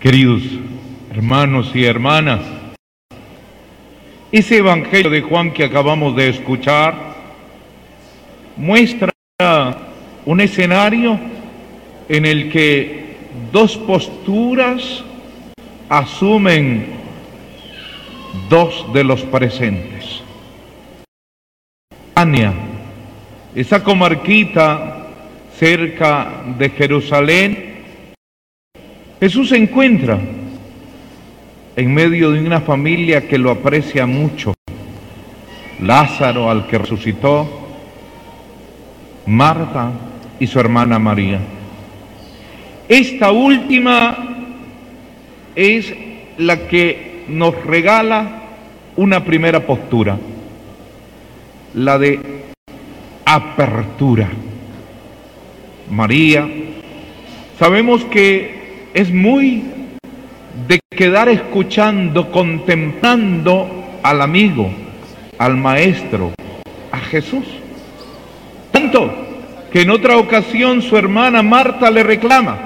Queridos hermanos y hermanas, ese Evangelio de Juan que acabamos de escuchar muestra un escenario en el que dos posturas asumen dos de los presentes. Ania, esa comarquita cerca de Jerusalén, Jesús se encuentra en medio de una familia que lo aprecia mucho. Lázaro al que resucitó, Marta y su hermana María. Esta última es la que nos regala una primera postura, la de apertura. María, sabemos que es muy de quedar escuchando, contemplando al amigo, al maestro, a Jesús. Tanto que en otra ocasión su hermana Marta le reclama,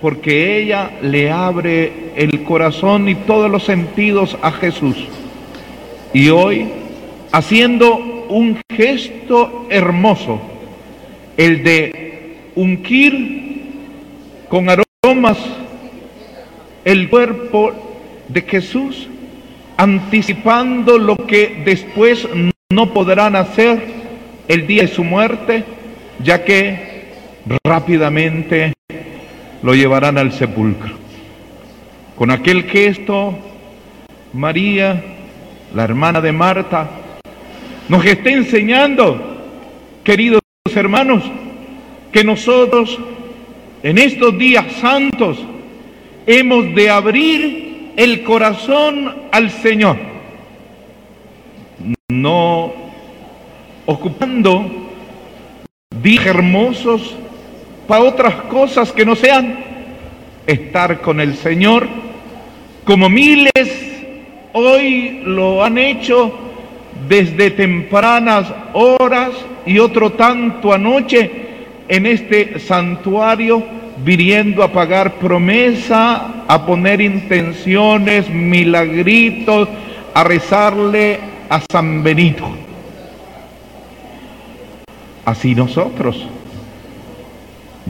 porque ella le abre el corazón y todos los sentidos a Jesús. Y hoy, haciendo un gesto hermoso, el de ungir con aroma tomas el cuerpo de Jesús anticipando lo que después no podrán hacer el día de su muerte, ya que rápidamente lo llevarán al sepulcro. Con aquel gesto, María, la hermana de Marta, nos está enseñando, queridos hermanos, que nosotros en estos días santos hemos de abrir el corazón al Señor, no ocupando días hermosos para otras cosas que no sean estar con el Señor, como miles hoy lo han hecho desde tempranas horas y otro tanto anoche en este santuario viniendo a pagar promesa, a poner intenciones, milagritos, a rezarle a San Benito. Así nosotros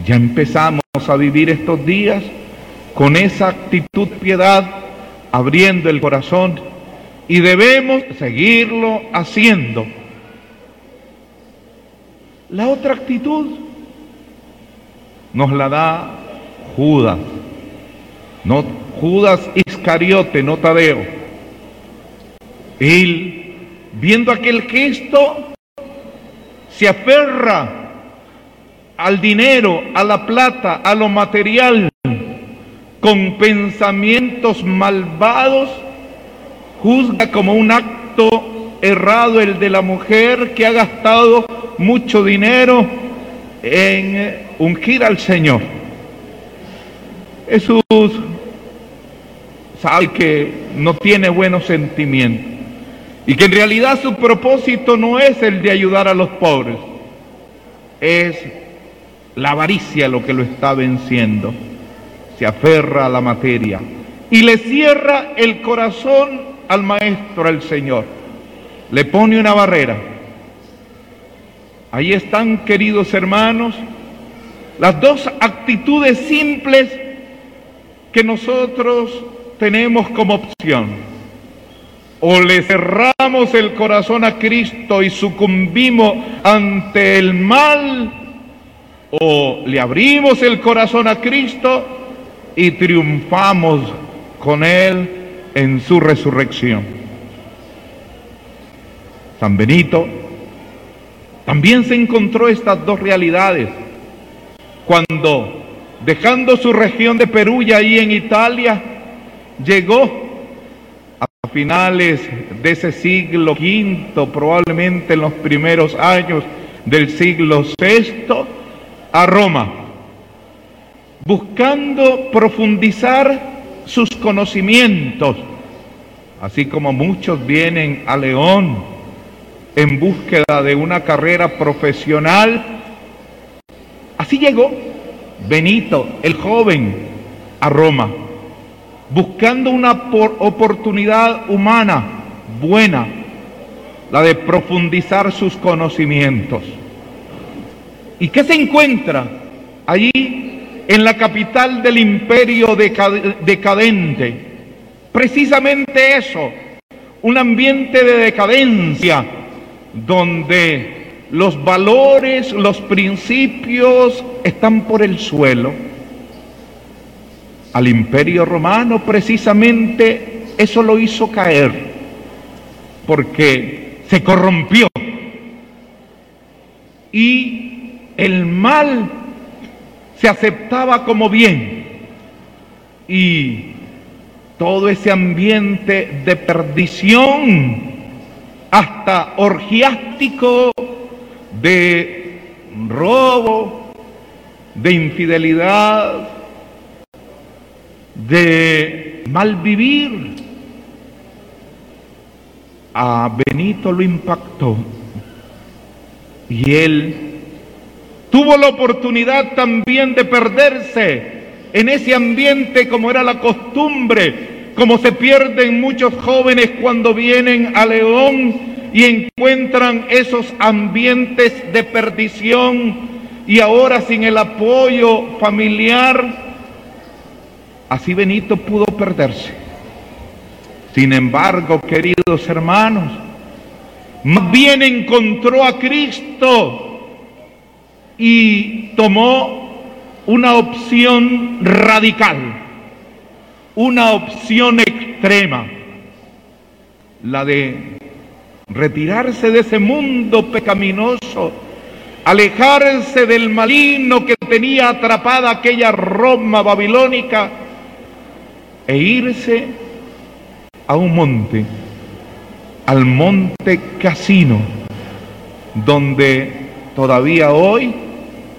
ya empezamos a vivir estos días con esa actitud piedad, abriendo el corazón y debemos seguirlo haciendo. La otra actitud nos la da Judas, no Judas Iscariote, no Tadeo. Él, viendo aquel gesto, se aferra al dinero, a la plata, a lo material, con pensamientos malvados, juzga como un acto errado el de la mujer que ha gastado mucho dinero en ungir al Señor. Jesús sabe que no tiene buenos sentimientos y que en realidad su propósito no es el de ayudar a los pobres, es la avaricia lo que lo está venciendo. Se aferra a la materia y le cierra el corazón al Maestro, al Señor. Le pone una barrera. Ahí están, queridos hermanos, las dos actitudes simples que nosotros tenemos como opción. O le cerramos el corazón a Cristo y sucumbimos ante el mal, o le abrimos el corazón a Cristo y triunfamos con Él en su resurrección. San Benito también se encontró estas dos realidades. Cuando, dejando su región de Perugia ahí en Italia, llegó a finales de ese siglo V, probablemente en los primeros años del siglo VI, a Roma, buscando profundizar sus conocimientos, así como muchos vienen a León en búsqueda de una carrera profesional Así llegó Benito, el joven, a Roma. buscando una oportunidad humana buena, la de profundizar sus conocimientos. ¿Y qué se encuentra allí en la capital del imperio decadente? Precisamente eso, un ambiente de decadencia donde los valores, los principios están por el suelo. Al imperio romano precisamente eso lo hizo caer, porque se corrompió. Y el mal se aceptaba como bien. Y todo ese ambiente de perdición, hasta orgiástico, de robo, de infidelidad, de mal vivir, a Benito lo impactó y él tuvo la oportunidad también de perderse en ese ambiente como era la costumbre, como se pierden muchos jóvenes cuando vienen a León y encuentran esos ambientes de perdición y ahora sin el apoyo familiar, así Benito pudo perderse. Sin embargo, queridos hermanos, más bien encontró a Cristo y tomó una opción radical, una opción extrema, la de retirarse de ese mundo pecaminoso, alejarse del maligno que tenía atrapada aquella Roma babilónica e irse a un monte, al monte Casino, donde todavía hoy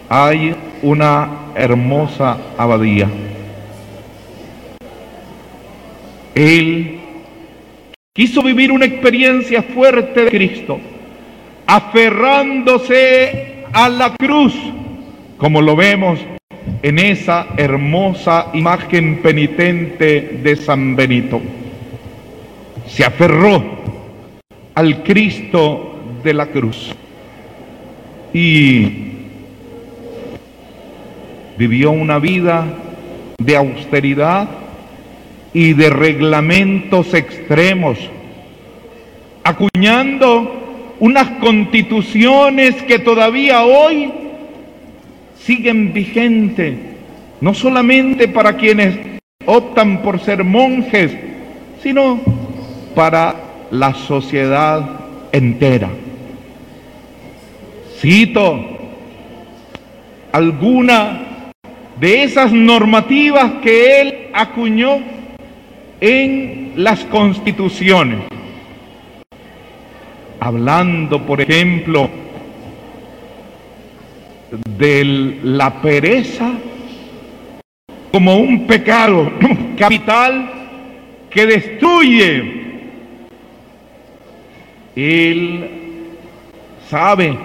hay una hermosa abadía. Él quiso vivir una experiencia fuerte de Cristo, aferrándose a la cruz, como lo vemos en esa hermosa imagen penitente de San Benito. Se aferró al Cristo de la cruz y vivió una vida de austeridad y de reglamentos extremos, acuñando unas constituciones que todavía hoy siguen vigentes, no solamente para quienes optan por ser monjes, sino para la sociedad entera. Cito alguna de esas normativas que él acuñó en las constituciones. Hablando, por ejemplo, de la pereza como un pecado capital que destruye. Él sabe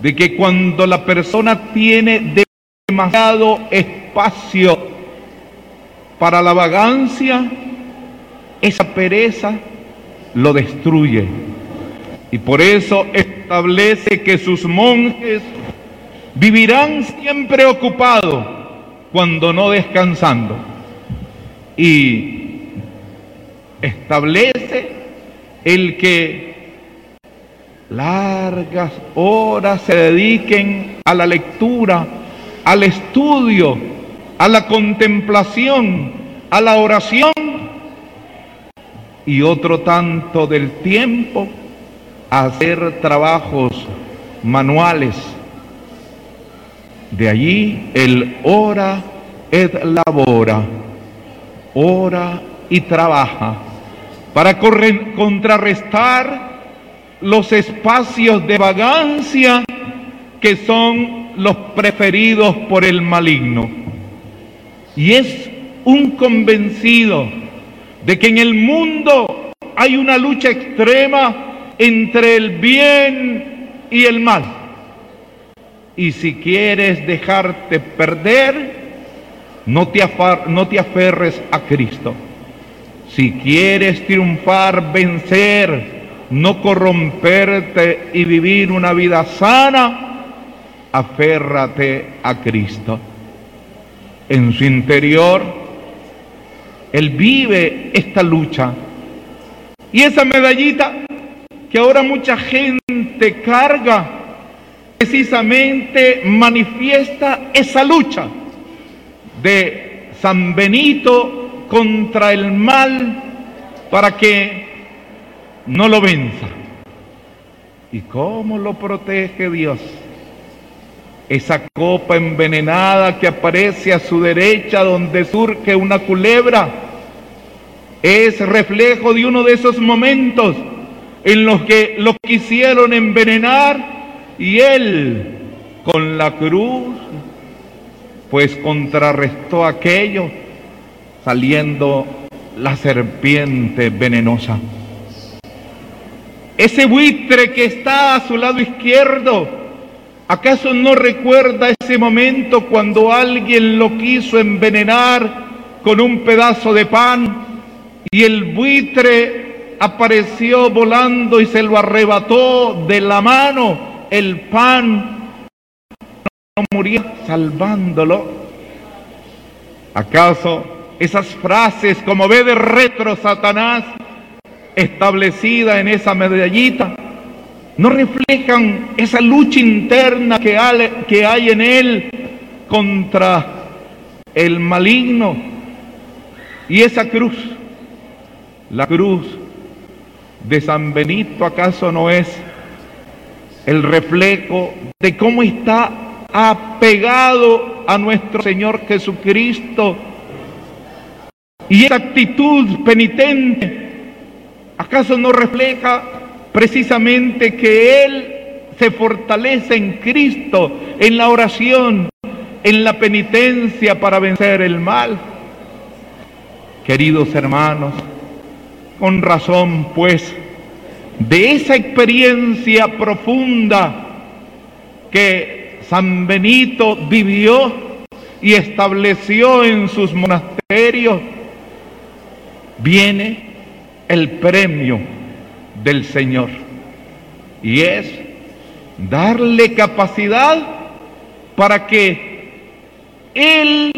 de que cuando la persona tiene demasiado espacio para la vagancia, esa pereza lo destruye. Y por eso establece que sus monjes vivirán siempre ocupados cuando no descansando. Y establece el que largas horas se dediquen a la lectura, al estudio, a la contemplación, a la oración y otro tanto del tiempo hacer trabajos manuales. De allí el ora et labora, ora y trabaja, para contrarrestar los espacios de vagancia que son los preferidos por el maligno. Y es un convencido de que en el mundo hay una lucha extrema entre el bien y el mal. Y si quieres dejarte perder, no te, no te aferres a Cristo. Si quieres triunfar, vencer, no corromperte y vivir una vida sana, aférrate a Cristo. En su interior, Él vive esta lucha. Y esa medallita que ahora mucha gente carga, precisamente manifiesta esa lucha de San Benito contra el mal para que no lo venza. ¿Y cómo lo protege Dios? Esa copa envenenada que aparece a su derecha donde surge una culebra es reflejo de uno de esos momentos en los que lo quisieron envenenar y él con la cruz pues contrarrestó aquello saliendo la serpiente venenosa. Ese buitre que está a su lado izquierdo, ¿acaso no recuerda ese momento cuando alguien lo quiso envenenar con un pedazo de pan y el buitre apareció volando y se lo arrebató de la mano el pan? No moría salvándolo. ¿Acaso esas frases como ve de retro Satanás establecida en esa medallita, no reflejan esa lucha interna que hay, en él contra el maligno y esa cruz, la cruz de San Benito, ¿acaso no es el reflejo de cómo está apegado a nuestro Señor Jesucristo? Y esa actitud penitente ¿Acaso no refleja precisamente que Él se fortalece en Cristo, en la oración, en la penitencia para vencer el mal? Queridos hermanos, con razón pues de esa experiencia profunda que San Benito vivió y estableció en sus monasterios, viene el premio del Señor. Y es darle capacidad para que Él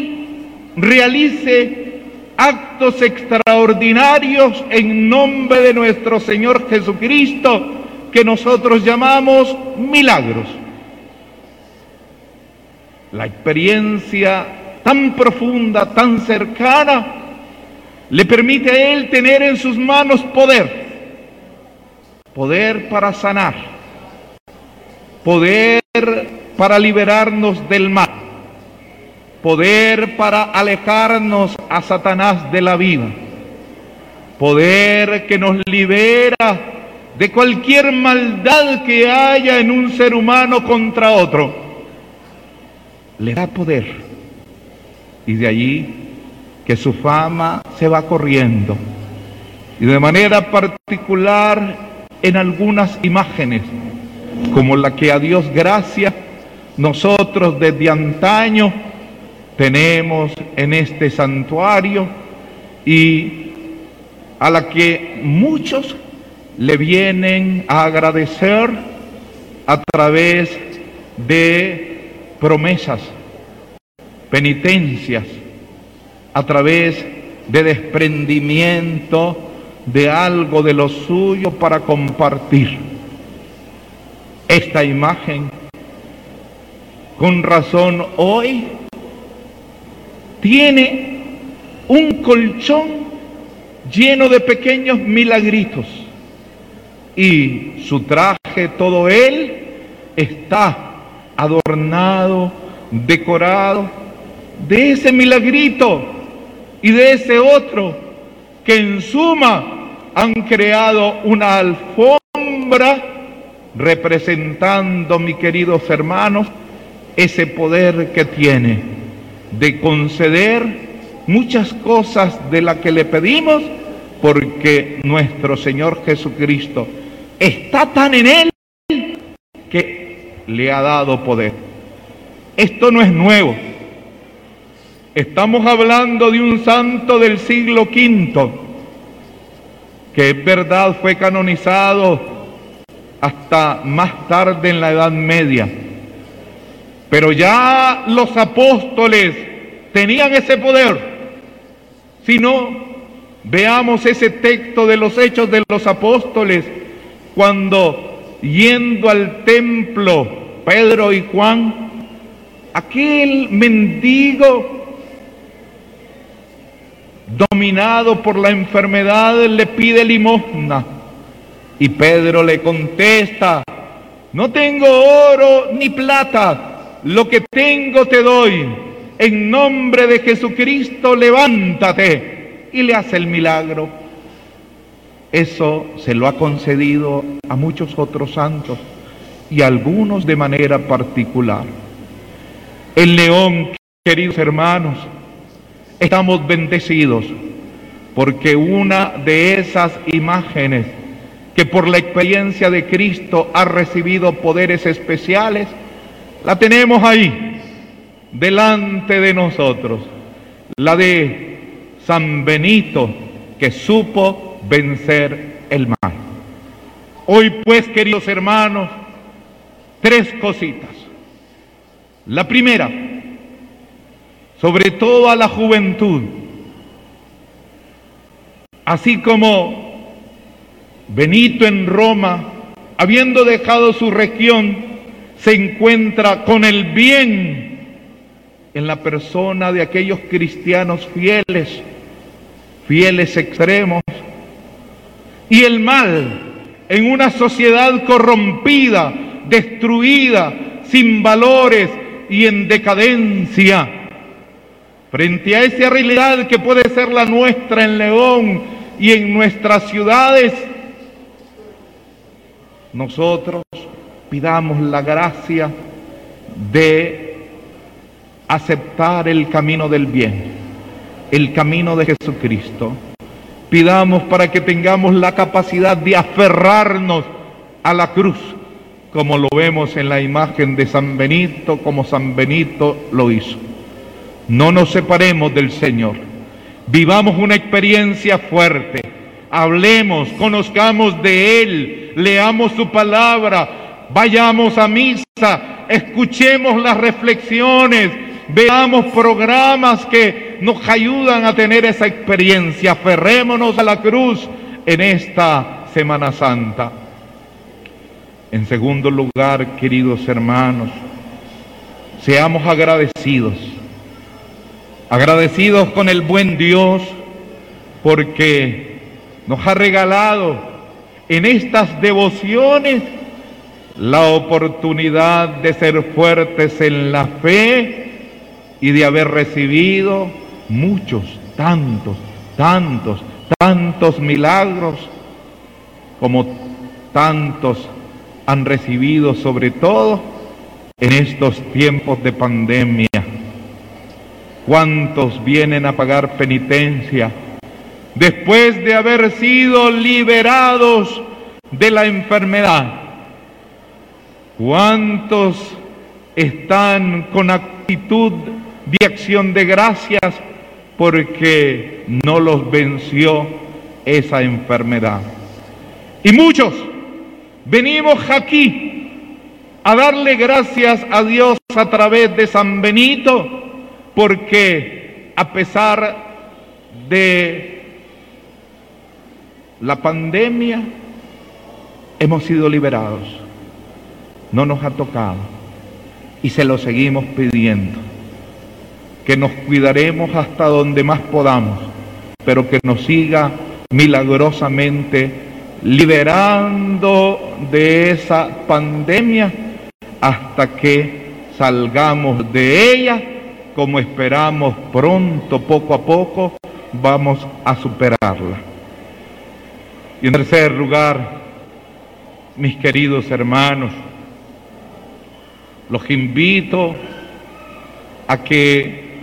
realice actos extraordinarios en nombre de nuestro Señor Jesucristo, que nosotros llamamos milagros. La experiencia tan profunda, tan cercana, le permite a Él tener en sus manos poder, poder para sanar, poder para liberarnos del mal, poder para alejarnos a Satanás de la vida, poder que nos libera de cualquier maldad que haya en un ser humano contra otro. Le da poder. Y de allí que su fama se va corriendo. Y de manera particular en algunas imágenes, como la que a Dios gracia, nosotros desde antaño tenemos en este santuario y a la que muchos le vienen a agradecer a través de promesas, penitencias, a través de desprendimiento de algo de lo suyo para compartir. Esta imagen, con razón hoy, tiene un colchón lleno de pequeños milagritos y su traje, todo él, está adornado, decorado de ese milagrito y de ese otro que en suma han creado una alfombra representando, mis queridos hermanos, ese poder que tiene de conceder muchas cosas de las que le pedimos porque nuestro Señor Jesucristo está tan en él que le ha dado poder. Esto no es nuevo. Estamos hablando de un santo del siglo V, que es verdad fue canonizado hasta más tarde en la Edad Media. Pero ya los apóstoles tenían ese poder. Si no, veamos ese texto de los hechos de los apóstoles, cuando yendo al templo, Pedro y Juan, aquel mendigo dominado por la enfermedad le pide limosna. Y Pedro le contesta, no tengo oro ni plata, lo que tengo te doy. En nombre de Jesucristo, levántate. Y le hace el milagro. Eso se lo ha concedido a muchos otros santos y a algunos de manera particular. El león, queridos hermanos, estamos bendecidos porque una de esas imágenes que por la experiencia de Cristo ha recibido poderes especiales, la tenemos ahí, delante de nosotros, la de San Benito, que supo vencer el mal. Hoy pues, queridos hermanos, tres cositas. La primera, sobre todo a la juventud, así como Benito en Roma, habiendo dejado su región, se encuentra con el bien en la persona de aquellos cristianos fieles, fieles extremos, y el mal en una sociedad corrompida, destruida, sin valores y en decadencia Frente a esa realidad que puede ser la nuestra en León y en nuestras ciudades, nosotros pidamos la gracia de aceptar el camino del bien, el camino de Jesucristo. Pidamos para que tengamos la capacidad de aferrarnos a la cruz, como lo vemos en la imagen de San Benito, como San Benito lo hizo. No nos separemos del Señor. Vivamos una experiencia fuerte. Hablemos, conozcamos de Él, leamos su palabra, vayamos a misa, escuchemos las reflexiones, veamos programas que nos ayudan a tener esa experiencia. Aferrémonos a la cruz en esta Semana Santa. En segundo lugar, queridos hermanos, seamos agradecidos agradecidos con el buen Dios porque nos ha regalado en estas devociones la oportunidad de ser fuertes en la fe y de haber recibido muchos, tantos, tantos, tantos milagros como tantos han recibido sobre todo en estos tiempos de pandemia. ¿Cuántos vienen a pagar penitencia después de haber sido liberados de la enfermedad? ¿Cuántos están con actitud de acción de gracias porque no los venció esa enfermedad? Y muchos venimos aquí a darle gracias a Dios a través de San Benito porque a pesar de la pandemia hemos sido liberados. No nos ha tocado y se lo seguimos pidiendo. Que nos cuidaremos hasta donde más podamos, pero que nos siga milagrosamente liberando de esa pandemia hasta que salgamos de ella como esperamos pronto, poco a poco, vamos a superarla. Y en tercer lugar, mis queridos hermanos, los invito a que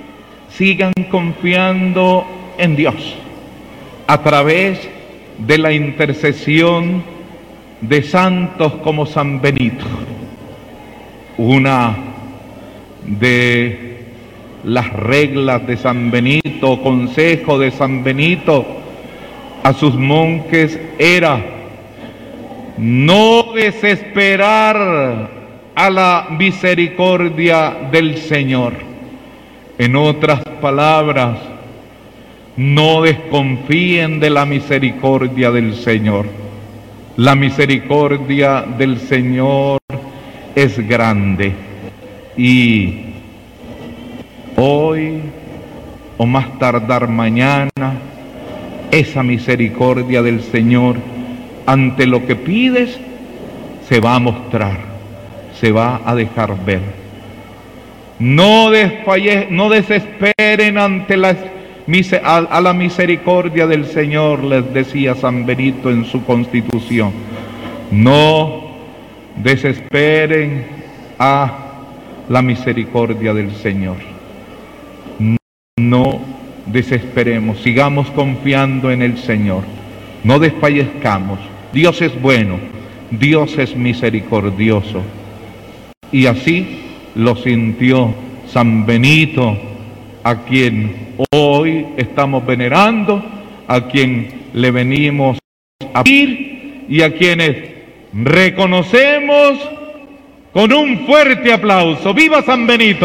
sigan confiando en Dios a través de la intercesión de santos como San Benito, una de las reglas de San Benito, consejo de San Benito, a sus monjes era no desesperar a la misericordia del Señor. En otras palabras, no desconfíen de la misericordia del Señor. La misericordia del Señor es grande y hoy o más tardar mañana, esa misericordia del Señor ante lo que pides se va a mostrar, se va a dejar ver. No, no desesperen ante la, a, a la misericordia del Señor, les decía San Benito en su constitución. No desesperen a la misericordia del Señor. No desesperemos, sigamos confiando en el Señor. No desfallezcamos. Dios es bueno, Dios es misericordioso. Y así lo sintió San Benito, a quien hoy estamos venerando, a quien le venimos a pedir y a quienes reconocemos con un fuerte aplauso. ¡Viva San Benito!